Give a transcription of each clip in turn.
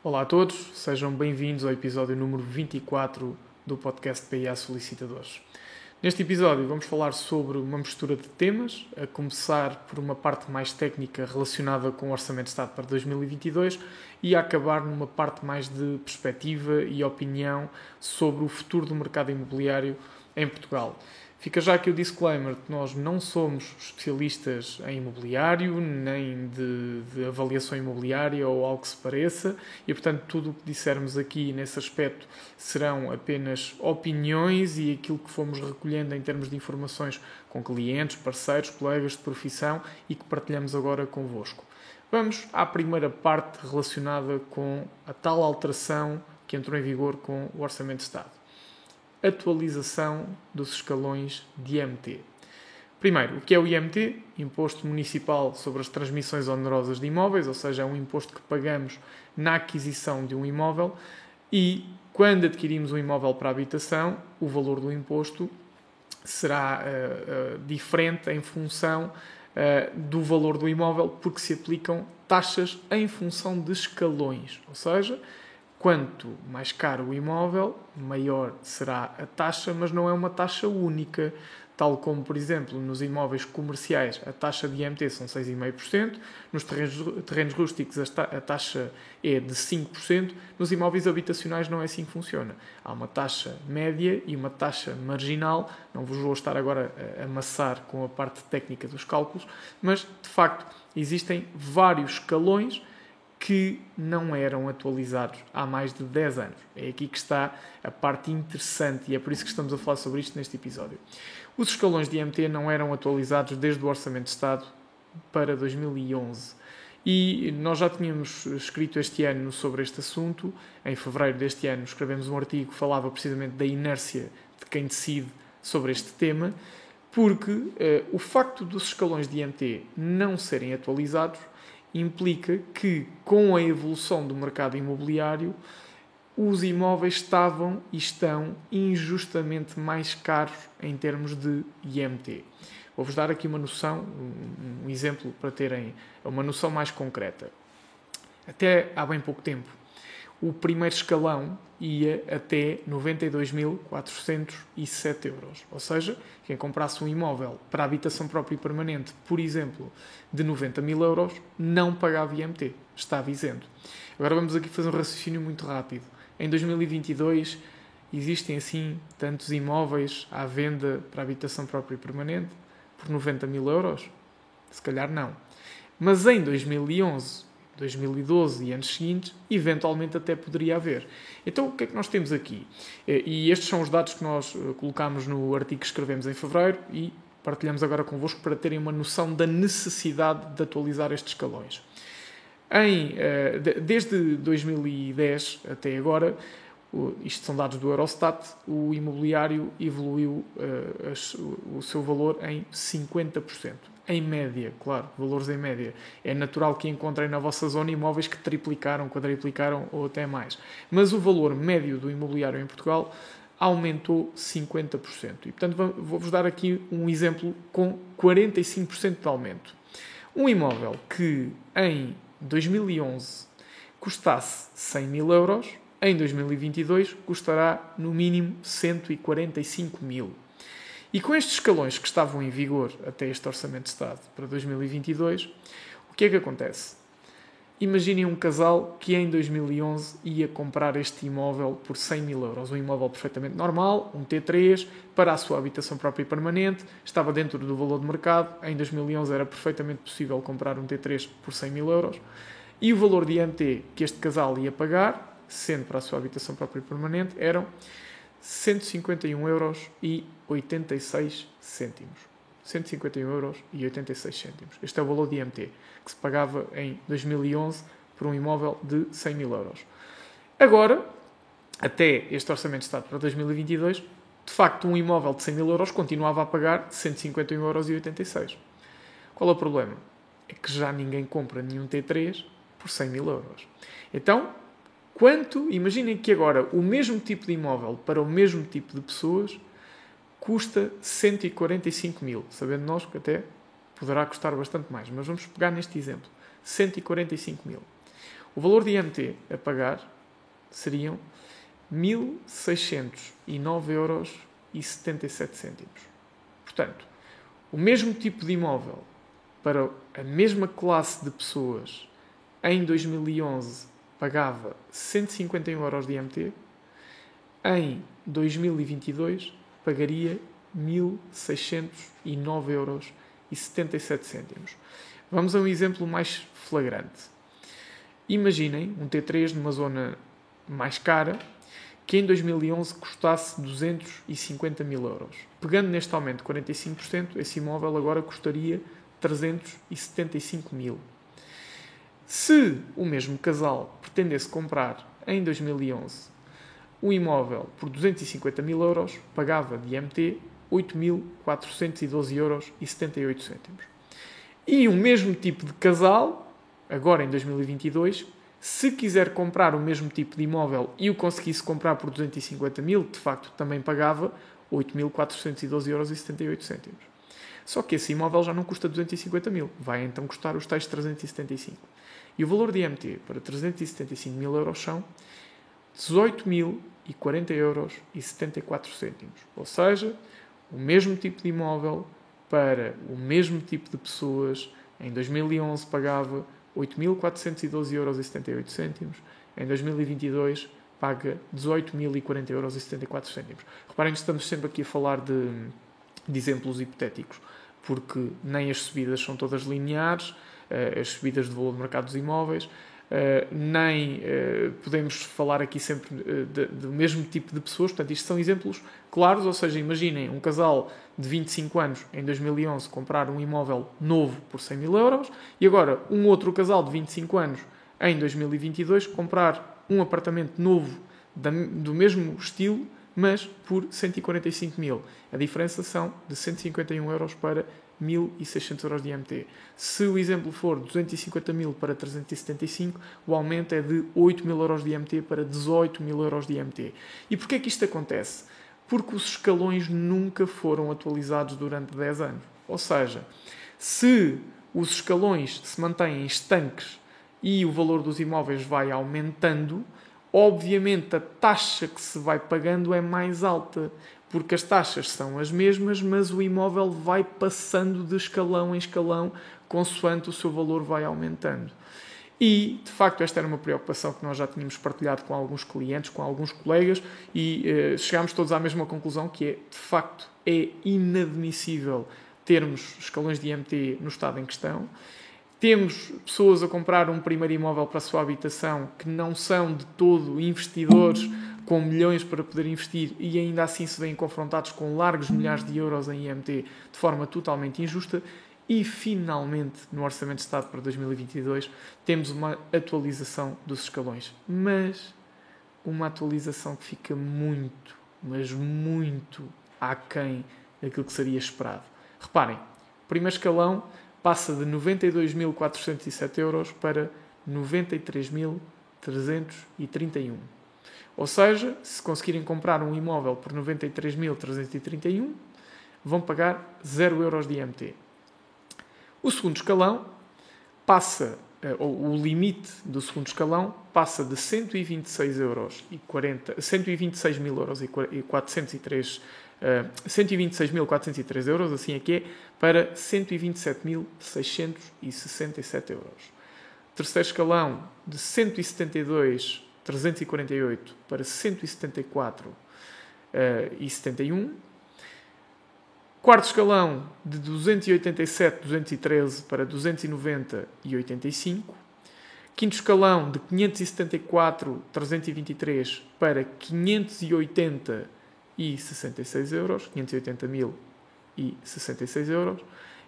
Olá a todos, sejam bem-vindos ao episódio número 24 do podcast PIA Solicitadores. Neste episódio vamos falar sobre uma mistura de temas, a começar por uma parte mais técnica relacionada com o Orçamento de Estado para 2022 e a acabar numa parte mais de perspectiva e opinião sobre o futuro do mercado imobiliário em Portugal. Fica já aqui o disclaimer que nós não somos especialistas em imobiliário, nem de, de, avaliação imobiliária ou algo que se pareça, e portanto tudo o que dissermos aqui nesse aspecto serão apenas opiniões e aquilo que fomos recolhendo em termos de informações com clientes, parceiros, colegas de profissão e que partilhamos agora convosco. Vamos à primeira parte relacionada com a tal alteração que entrou em vigor com o Orçamento de Estado atualização dos escalões de IMT. Primeiro, o que é o IMT? Imposto Municipal sobre as Transmissões Onerosas de Imóveis, ou seja, é um imposto que pagamos na aquisição de um imóvel e quando adquirimos um imóvel para habitação, o valor do imposto será uh, uh, diferente em função uh, do valor do imóvel, porque se aplicam taxas em função de escalões, ou seja, Quanto mais caro o imóvel, maior será a taxa, mas não é uma taxa única, tal como, por exemplo, nos imóveis comerciais a taxa de IMT são 6,5%, nos terrenos, terrenos rústicos a taxa é de 5%, nos imóveis habitacionais não é assim que funciona. Há uma taxa média e uma taxa marginal, não vos vou estar agora a amassar com a parte técnica dos cálculos, mas de facto existem vários escalões que não eram atualizados há mais de 10 anos. É aqui que está a parte interessante e é por isso que estamos a falar sobre isto neste episódio. Os escalões de IMT não eram atualizados desde o Orçamento de Estado para 2011. E nós já tínhamos escrito este ano sobre este assunto. Em fevereiro deste ano escrevemos um artigo que falava precisamente da inércia de quem decide sobre este tema, porque eh, o facto dos escalões de IMT não serem atualizados implica que, com a evolução do mercado imobiliário, os imóveis estavam e estão injustamente mais caros em termos de IMT. Vou-vos dar aqui uma noção, um exemplo para terem uma noção mais concreta. Até há bem pouco tempo, o primeiro escalão ia até 92.407 euros. Ou seja, quem comprasse um imóvel para habitação própria e permanente, por exemplo, de 90 mil euros, não pagava IMT. Estava isento. Agora vamos aqui fazer um raciocínio muito rápido. Em 2022 existem assim tantos imóveis à venda para habitação própria e permanente por 90 mil euros? Se calhar não. Mas em 2011 2012 e anos seguintes, eventualmente até poderia haver. Então, o que é que nós temos aqui? Eh, e estes são os dados que nós eh, colocamos no artigo que escrevemos em fevereiro e partilhamos agora convosco para terem uma noção da necessidade de atualizar estes escalões. Em, eh, desde 2010 até agora, isto são dados do Eurostat, o imobiliário evoluiu o seu valor em 50% em média, claro, valores em média. É natural que encontrem na vossa zona imóveis que triplicaram, quadriplicaram ou até mais. Mas o valor médio do imobiliário em Portugal aumentou 50%. E, portanto, vou-vos dar aqui um exemplo com 45% de aumento. Um imóvel que em 2011 custasse 100 mil euros, em 2022 custará no mínimo 145 mil. E com estes escalões que estavam em vigor até este Orçamento de Estado para 2022, o que é que acontece? Imaginem um casal que em 2011 ia comprar este imóvel por 100 mil euros. Um imóvel perfeitamente normal, um T3, para a sua habitação própria e permanente, estava dentro do valor de mercado. Em 2011 era perfeitamente possível comprar um T3 por 100 mil euros. E o valor de IMT que este casal ia pagar, sendo para a sua habitação própria e permanente, eram 151 euros e 86 cêntimos. 151 euros e 86 cêntimos. Este é o valor de IMT que se pagava em 2011 por um imóvel de 100 mil euros. Agora, até este Orçamento de Estado para 2022, de facto, um imóvel de 100 mil euros continuava a pagar 151 euros e 86. Qual é o problema? É que já ninguém compra nenhum T3 por 100 mil euros. Então, Quanto, imaginem que agora o mesmo tipo de imóvel para o mesmo tipo de pessoas custa 145 mil, sabendo nós que até poderá custar bastante mais, mas vamos pegar neste exemplo: 145 mil. O valor de IMT a pagar seriam 1.609 euros e 77 cêntimos. Portanto, o mesmo tipo de imóvel para a mesma classe de pessoas em 2011 pagava 151 euros de IMT, em 2022 pagaria 1.609 euros e 77 cêntimos. Vamos a um exemplo mais flagrante. Imaginem um T3 numa zona mais cara que em 2011 custasse 250 mil euros. Pegando neste aumento de 45%, esse imóvel agora custaria 375 mil. Se o mesmo casal pretendesse comprar em 2011 um imóvel por 250 mil euros, pagava de IMT 8.412 euros e 78 cêntimos. E o mesmo tipo de casal, agora em 2022, se quiser comprar o mesmo tipo de imóvel e o conseguisse comprar por 250 mil, de facto também pagava 8.412 euros e 78 cêntimos. Só que esse imóvel já não custa 250 mil, vai então custar os tais 375. E o valor de IMT para 375 mil euros são 18.040 euros e 74 cêntimos. Ou seja, o mesmo tipo de imóvel para o mesmo tipo de pessoas. Em 2011 pagava 8.412 euros e 78 cêntimos. Em 2022 paga 18.040 euros e 74 cêntimos. Reparem que estamos sempre aqui a falar de, de exemplos hipotéticos, porque nem as subidas são todas lineares, as subidas de valor de mercado dos imóveis, Uh, nem uh, podemos falar aqui sempre uh, do mesmo tipo de pessoas. Portanto, isto são exemplos claros, ou seja, imaginem um casal de 25 anos em 2011 comprar um imóvel novo por 100 mil euros e agora um outro casal de 25 anos em 2022 comprar um apartamento novo da, do mesmo estilo, mas por 145 mil. A diferença são de 151 euros para 1.600 euros de IMT. Se o exemplo for 250 mil para 375, o aumento é de 8 mil euros de IMT para 18 mil euros de IMT. E porquê é que isto acontece? Porque os escalões nunca foram atualizados durante 10 anos. Ou seja, se os escalões se mantêm estanques e o valor dos imóveis vai aumentando, obviamente a taxa que se vai pagando é mais alta porque as taxas são as mesmas, mas o imóvel vai passando de escalão em escalão consoante o seu valor vai aumentando. E, de facto, esta era uma preocupação que nós já tínhamos partilhado com alguns clientes, com alguns colegas, e eh, chegámos todos à mesma conclusão, que é, de facto, é inadmissível termos escalões de IMT no estado em questão. Temos pessoas a comprar um primeiro imóvel para a sua habitação que não são de todo investidores com milhões para poder investir e ainda assim se veem confrontados com largos milhares de euros em IMT de forma totalmente injusta. E finalmente, no Orçamento de Estado para 2022, temos uma atualização dos escalões. Mas uma atualização que fica muito, mas muito aquém daquilo que seria esperado. Reparem, primeiro escalão passa de 92.407 euros para 93.331. Ou seja, se conseguirem comprar um imóvel por 93.331, vão pagar 0 euros de IMT. O segundo escalão passa, eh, ou o limite do segundo escalão passa de 126 euros e 40, 126 mil euros e 403 uh, 126.403 euros, assim é é, para 127.667 euros. Terceiro escalão de 172 348 para 174 uh, e 71. Eh, Quarto escalão de 287, 213 para 290 e 85. Quinto escalão de 574, 323 para 580 e 66 euros. 580 mil e 66 euros.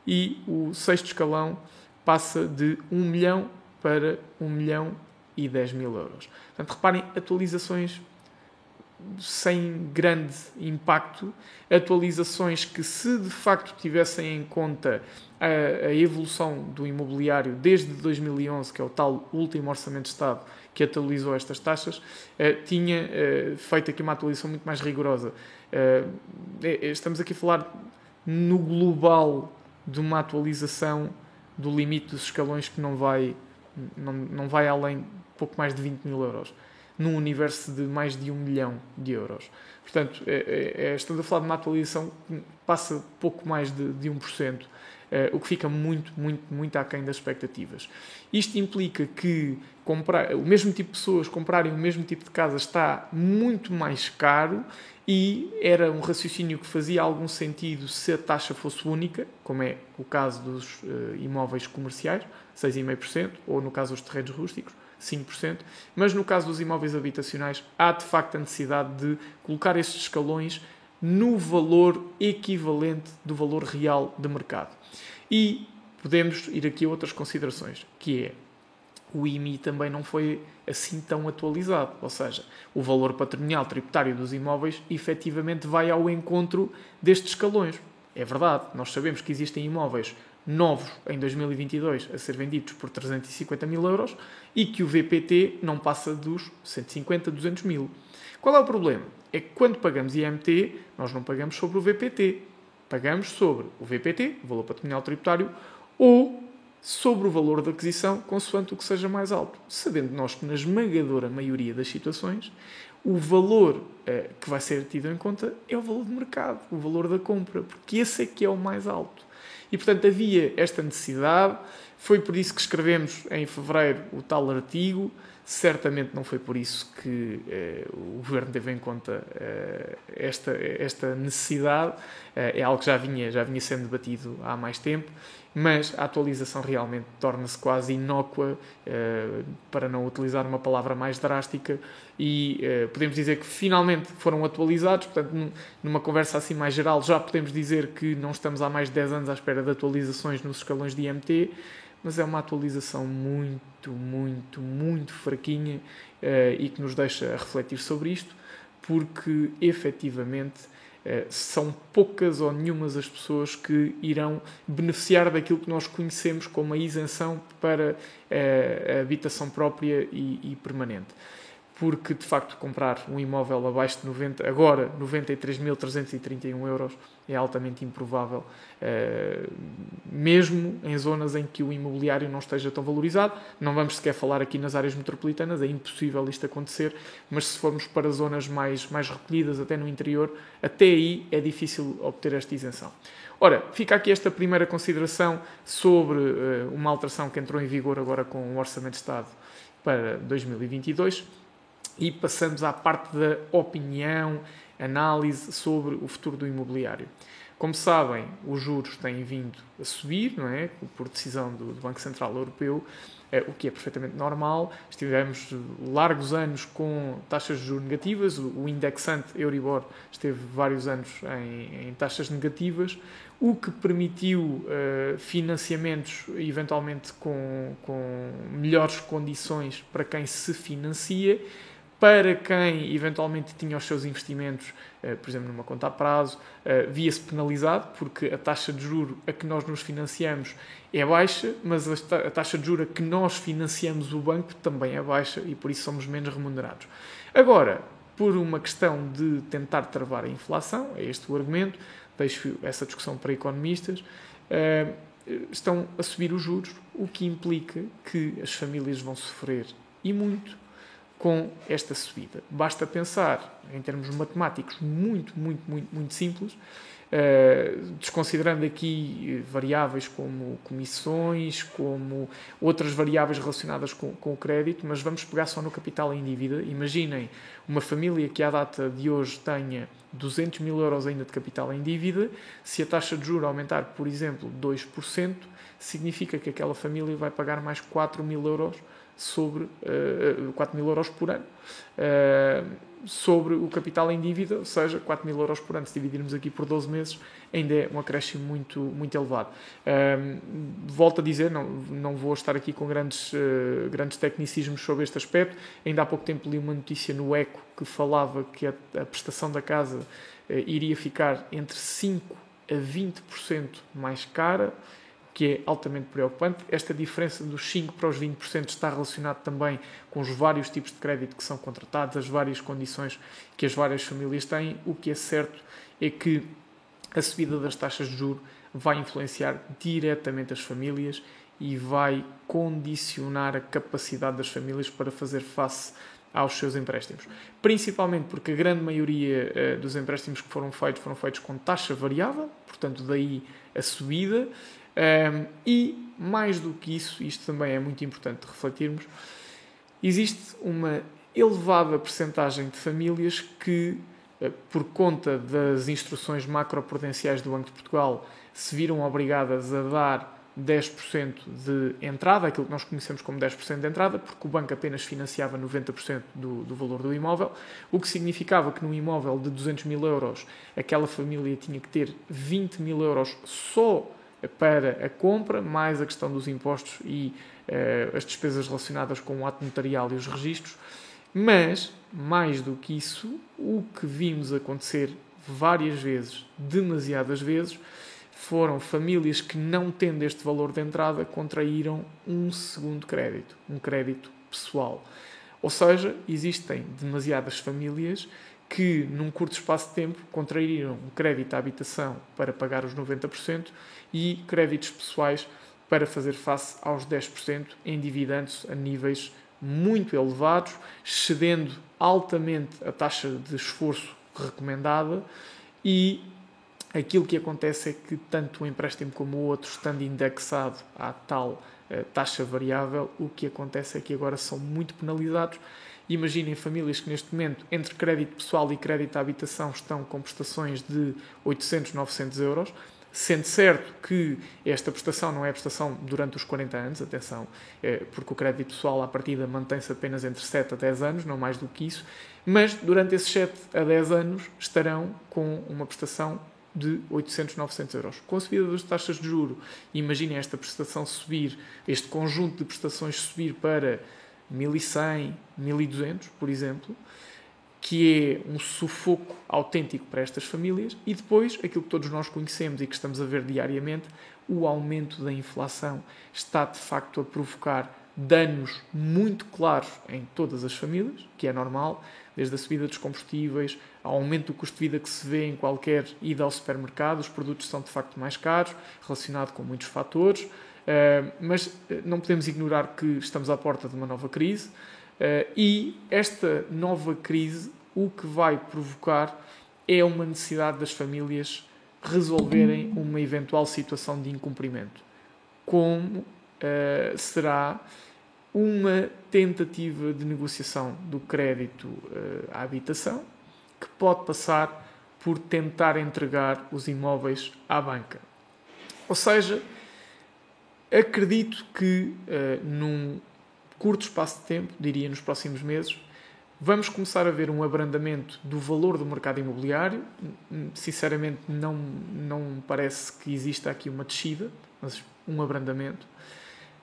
E o sexto escalão passa de 1 milhão para 1 milhão e 10 mil euros. Portanto, reparem, atualizações sem grande impacto, atualizações que, se de facto tivessem em conta a, a, evolução do imobiliário desde 2011, que é o tal último Orçamento de Estado que atualizou estas taxas, eh, tinha eh, feito aqui uma atualização muito mais rigorosa. Eh, estamos aqui a falar no global de uma atualização do limite dos escalões que não vai, não, não vai além pouco mais de 20 mil euros, num universo de mais de um milhão de euros. Portanto, é, é, é estamos a falar de uma atualização que passa pouco mais de, de 1%. Uh, o que fica muito, muito, muito aquém das expectativas. Isto implica que comprar, o mesmo tipo de pessoas comprarem o mesmo tipo de casa está muito mais caro e era um raciocínio que fazia algum sentido se a taxa fosse única, como é o caso dos uh, imóveis comerciais, 6,5%, ou no caso dos terrenos rústicos, 5%, mas no caso dos imóveis habitacionais há de facto a necessidade de colocar estes escalões no valor equivalente do valor real de mercado. E podemos ir aqui a outras considerações, que é o IMI também não foi assim tão atualizado, ou seja, o valor patrimonial tributário dos imóveis efetivamente vai ao encontro destes escalões. É verdade, nós sabemos que existem imóveis novos em 2022 a ser vendidos por 350 mil euros e que o VPT não passa dos 150, 200 mil. Qual é o problema? É que quando pagamos IMT, nós não pagamos sobre o VPT. Pagamos sobre o VPT, valor patrimonial tributário, ou sobre o valor da aquisição, consoante o que seja mais alto. Sabendo nós que, na esmagadora maioria das situações, o valor eh, que vai ser tido em conta é o valor de mercado, o valor da compra, porque esse é que é o mais alto. E, portanto, havia esta necessidade. Foi por isso que escrevemos em fevereiro o tal artigo. Certamente não foi por isso que eh, o governo teve em conta eh, esta, esta necessidade. Eh, é algo que já vinha, já vinha sendo debatido há mais tempo mas a atualização realmente torna-se quase inócua, uh, para não utilizar uma palavra mais drástica, e uh, podemos dizer que finalmente foram atualizados, portanto, numa conversa assim mais geral, já podemos dizer que não estamos há mais de 10 anos à espera de atualizações nos escalões de IMT, mas é uma atualização muito, muito, muito fraquinha uh, e que nos deixa refletir sobre isto, porque efetivamente eh, são poucas ou nenhumas as pessoas que irão beneficiar daquilo que nós conhecemos como a isenção para eh, a habitação própria e, e permanente porque de facto comprar um imóvel abaixo de 90, agora 93.331 euros é altamente improvável, uh, mesmo em zonas em que o imobiliário não esteja tão valorizado. Não vamos sequer falar aqui nas áreas metropolitanas, é impossível isto acontecer, mas se formos para zonas mais, mais recolhidas, até no interior, até aí é difícil obter esta isenção. Ora, fica aqui esta primeira consideração sobre uh, uma alteração que entrou em vigor agora com o Orçamento de Estado para 2022 e passamos à parte da opinião, análise sobre o futuro do imobiliário. Como sabem, os juros têm vindo a subir, não é? Por decisão do, Banco Central Europeu, é, o que é perfeitamente normal. Estivemos largos anos com taxas de juros negativas, o, indexante Euribor esteve vários anos em, em taxas negativas, o que permitiu uh, financiamentos eventualmente com, com melhores condições para quem se financia para quem eventualmente tinha os seus investimentos, eh, por exemplo, numa conta a prazo, eh, via-se penalizado, porque a taxa de juro a que nós nos financiamos é baixa, mas a taxa de juro a que nós financiamos o banco também é baixa e por isso somos menos remunerados. Agora, por uma questão de tentar travar a inflação, é este o argumento, deixo essa discussão para economistas, eh, estão a subir os juros, o que implica que as famílias vão sofrer e muito com esta subida. Basta pensar, em termos matemáticos, muito, muito, muito, muito simples, uh, desconsiderando aqui variáveis como comissões, como outras variáveis relacionadas com, com o crédito, mas vamos pegar só no capital em dívida. Imaginem uma família que à data de hoje tenha 200 mil euros ainda de capital em dívida, se a taxa de juros aumentar, por exemplo, 2%, significa que aquela família vai pagar mais 4 mil euros sobre uh, 4 mil euros por ano uh, sobre o capital em dívida, ou seja, 4 mil euros por ano, se dividirmos aqui por 12 meses, ainda é um acréscimo muito, muito elevado. Uh, volto a dizer, não, não vou estar aqui com grandes, uh, grandes tecnicismos sobre este aspecto. Ainda há pouco tempo li uma notícia no ECO que falava que a, a prestação da casa uh, iria ficar entre 5% a 20% mais cara que é altamente preocupante. Esta diferença dos 5% para os 20% está relacionado também com os vários tipos de crédito que são contratados, as várias condições que as várias famílias têm. O que é certo é que a subida das taxas de juros vai influenciar diretamente as famílias e vai condicionar a capacidade das famílias para fazer face aos seus empréstimos. Principalmente porque a grande maioria uh, dos empréstimos que foram feitos foram feitos com taxa variável, portanto, daí a subida. Um, e, mais do que isso, isto também é muito importante refletirmos, existe uma elevada percentagem de famílias que, uh, por conta das instruções macroprudenciais do Banco de Portugal, se viram obrigadas a dar 10% de entrada, aquilo que nós conhecemos como 10% de entrada, porque o banco apenas financiava 90% do, do valor do imóvel, o que significava que num imóvel de 200 mil euros, aquela família tinha que ter 20 mil euros só para a compra, mais a questão dos impostos e uh, as despesas relacionadas com o ato notarial e os registros. Mas, mais do que isso, o que vimos acontecer várias vezes, demasiadas vezes, foram famílias que, não tendo este valor de entrada, contraíram um segundo crédito, um crédito pessoal. Ou seja, existem demasiadas famílias que, num curto espaço de tempo, contraíram um crédito à habitação para pagar os 90% e créditos pessoais para fazer face aos 10%, endividando-se a níveis muito elevados, cedendo altamente a taxa de esforço recomendada e aquilo que acontece é que tanto o empréstimo como o outro, estando indexado à tal uh, taxa variável, o que acontece é que agora são muito penalizados. Imaginem famílias que neste momento, entre crédito pessoal e crédito à habitação, estão com prestações de 800, 900 euros, sendo certo que esta prestação não é prestação durante os 40 anos, atenção, é porque o crédito pessoal à partida mantém-se apenas entre 7 a 10 anos, não mais do que isso, mas durante esses 7 a 10 anos estarão com uma prestação de 800, 900 euros. Com a subida das taxas de juro, imaginem esta prestação subir, este conjunto de prestações subir para 1100, 1200, por exemplo, que é um sufoco autêntico para estas famílias, e depois aquilo que todos nós conhecemos e que estamos a ver diariamente, o aumento da inflação está de facto a provocar danos muito claros em todas as famílias, que é normal, desde a subida dos combustíveis, ao aumento do custo de vida que se vê em qualquer ida ao supermercado, os produtos são de facto mais caros, relacionado com muitos fatores, mas eh, não podemos ignorar que estamos à porta de uma nova crise uh, e esta nova crise o que vai provocar é uma necessidade das famílias resolverem uma eventual situação de incumprimento. Como será uma tentativa de negociação do crédito à habitação, que pode passar por tentar entregar os imóveis à banca. Ou seja, acredito que uh, num curto espaço de tempo, diria nos próximos meses, vamos começar a ver um abrandamento do valor do mercado imobiliário. Sinceramente, não, não parece que exista aqui uma descida, mas um abrandamento.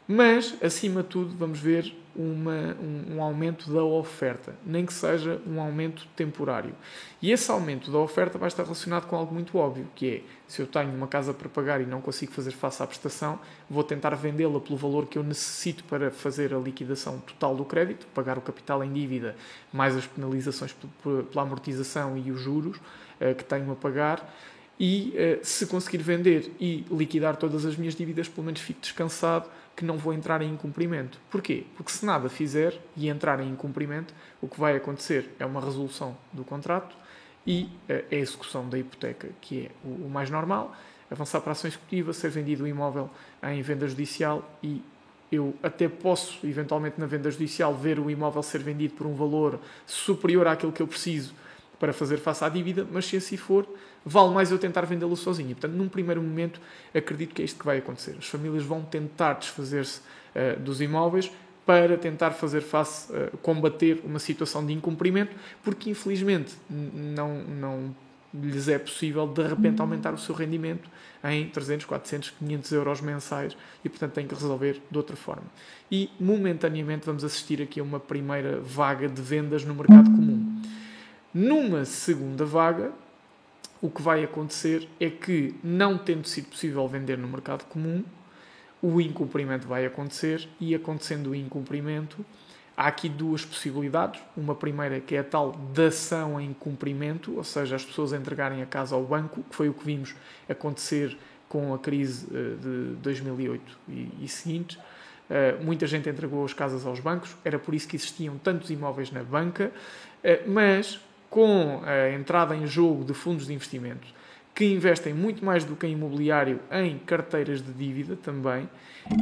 Mas, acima de tudo, vamos ver uma, um, um, aumento da oferta, nem que seja um aumento temporário. E esse aumento da oferta vai estar relacionado com algo muito óbvio, que é, se eu tenho uma casa para pagar e não consigo fazer face à prestação, vou tentar vendê-la pelo valor que eu necessito para fazer a liquidação total do crédito, pagar o capital em dívida, mais as penalizações pela amortização e os juros uh, que tenho a pagar, e uh, se conseguir vender e liquidar todas as minhas dívidas, pelo menos fico descansado que não vou entrar em incumprimento. Porquê? Porque se nada fizer e entrar em incumprimento, o que vai acontecer é uma resolução do contrato e uh, a execução da hipoteca, que é o mais normal, avançar para a ação executiva, ser vendido o imóvel em venda judicial e eu até posso, eventualmente na venda judicial, ver o imóvel ser vendido por um valor superior àquilo que eu preciso para fazer face à dívida, mas se assim for, vale mais eu tentar vendê-lo sozinho. Portanto, num primeiro momento, acredito que é isto que vai acontecer. As famílias vão tentar desfazer-se uh, dos imóveis para tentar fazer face, uh, combater uma situação de incumprimento, porque infelizmente não, não lhes é possível de repente aumentar o seu rendimento em 300, 400, 500 euros mensais e portanto têm que resolver de outra forma. E momentaneamente vamos assistir aqui a uma primeira vaga de vendas no mercado comum. Numa segunda vaga, o que vai acontecer é que, não tendo sido possível vender no mercado comum, o incumprimento vai acontecer e, acontecendo o incumprimento, há aqui duas possibilidades. Uma primeira que é a tal dação em cumprimento, ou seja, as pessoas entregarem a casa ao banco, que foi o que vimos acontecer com a crise de 2008 e, e seguintes. Uh, muita gente entregou as casas aos bancos, era por isso que existiam tantos imóveis na banca, uh, mas com a entrada em jogo de fundos de investimento que investem muito mais do que em imobiliário em carteiras de dívida também,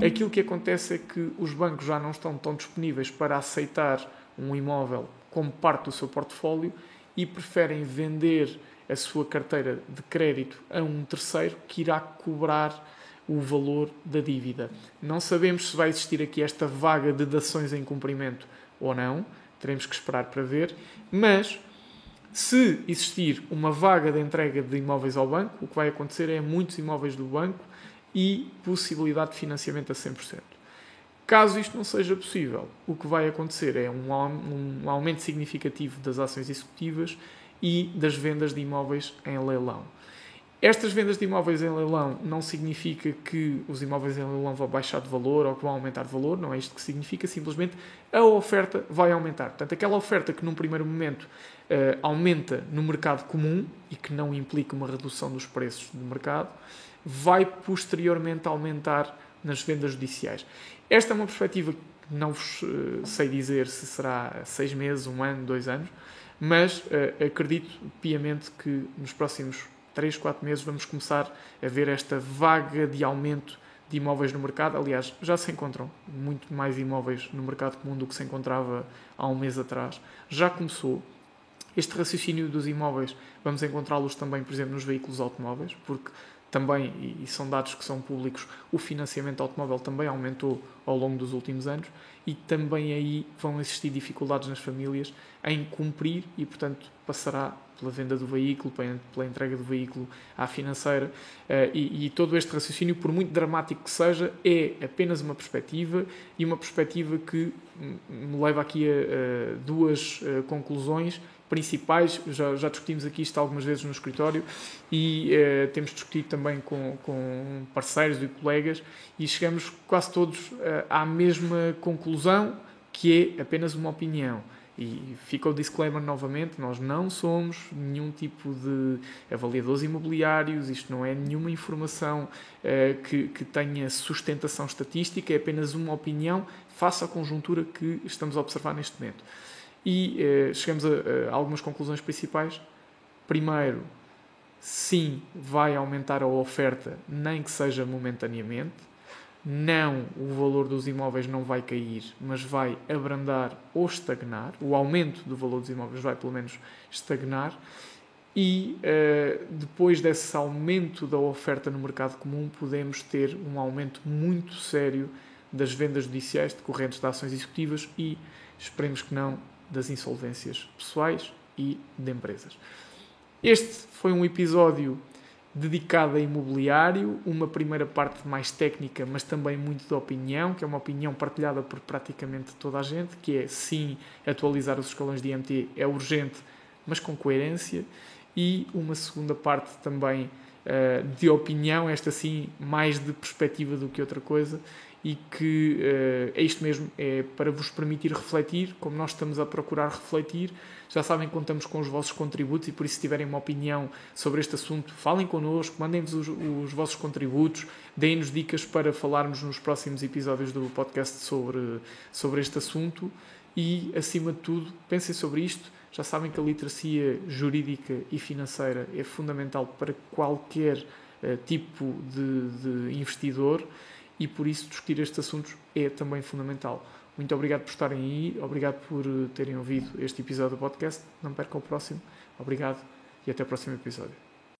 aquilo que acontece é que os bancos já não estão tão disponíveis para aceitar um imóvel como parte do seu portfólio e preferem vender a sua carteira de crédito a um terceiro que irá cobrar o valor da dívida. Não sabemos se vai existir aqui esta vaga de dações em cumprimento ou não, teremos que esperar para ver, mas se existir uma vaga de entrega de imóveis ao banco, o que vai acontecer é muitos imóveis do banco e possibilidade de financiamento a 100%. Caso isto não seja possível, o que vai acontecer é um, um aumento significativo das ações executivas e das vendas de imóveis em leilão. Estas vendas de imóveis em leilão não significa que os imóveis em leilão vão baixar de valor ou que vão aumentar de valor, não é isto que significa, simplesmente a oferta vai aumentar. Portanto, aquela oferta que num primeiro momento uh, aumenta no mercado comum e que não implica uma redução dos preços do mercado, vai posteriormente aumentar nas vendas judiciais. Esta é uma perspectiva que não vos uh, sei dizer se será seis meses, um ano, dois anos, mas uh, acredito piamente que nos próximos 3, 4 meses vamos começar a ver esta vaga de aumento de imóveis no mercado. Aliás, já se encontram muito mais imóveis no mercado comum do que se encontrava há um mês atrás. Já começou. Este raciocínio dos imóveis, vamos encontrá-los também, por exemplo, nos veículos automóveis, porque também, e são dados que são públicos, o financiamento automóvel também aumentou ao longo dos últimos anos e também aí vão existir dificuldades nas famílias em cumprir e, portanto, passará pela venda do veículo, pela entrega do veículo à financeira. Eh, e, e, todo este raciocínio, por muito dramático que seja, é apenas uma perspectiva e uma perspectiva que me leva aqui a, a duas eh, conclusões principais. Já, já, discutimos aqui isto algumas vezes no escritório e uh, temos discutido também com, com parceiros e colegas e chegamos quase todos à mesma conclusão, que é apenas uma opinião e fica o disclaimer novamente: nós não somos nenhum tipo de avaliadores imobiliários, isto não é nenhuma informação uh, que, que tenha sustentação estatística, é apenas uma opinião face à conjuntura que estamos a observar neste momento. E uh, chegamos a, a algumas conclusões principais. Primeiro, sim, vai aumentar a oferta, nem que seja momentaneamente não o valor dos imóveis não vai cair, mas vai abrandar ou estagnar. O aumento do valor dos imóveis vai pelo menos estagnar. E uh, depois desse aumento da oferta no mercado comum, podemos ter um aumento muito sério das vendas judiciais decorrentes de ações executivas e, esperemos que não, das insolvências pessoais e de empresas. Este foi um episódio dedicada a imobiliário, uma primeira parte mais técnica, mas também muito de opinião, que é uma opinião partilhada por praticamente toda a gente, que é sim, atualizar os escalões de IMT é urgente, mas com coerência, e uma segunda parte também uh, de opinião, esta sim, mais de perspectiva do que outra coisa, e que uh, é isto mesmo, é para vos permitir refletir, como nós estamos a procurar refletir, já sabem contamos com os vossos contributos e por isso, se tiverem uma opinião sobre este assunto, falem connosco, mandem-nos os, os, vossos contributos, deem-nos dicas para falarmos nos próximos episódios do podcast sobre, sobre este assunto. E, acima de tudo, pensem sobre isto. Já sabem que a literacia jurídica e financeira é fundamental para qualquer uh, tipo de, de investidor e por isso discutir estes assuntos é também fundamental. Muito obrigado por estarem aí, obrigado por terem ouvido este episódio do podcast. Não percam o próximo. Obrigado e até o próximo episódio.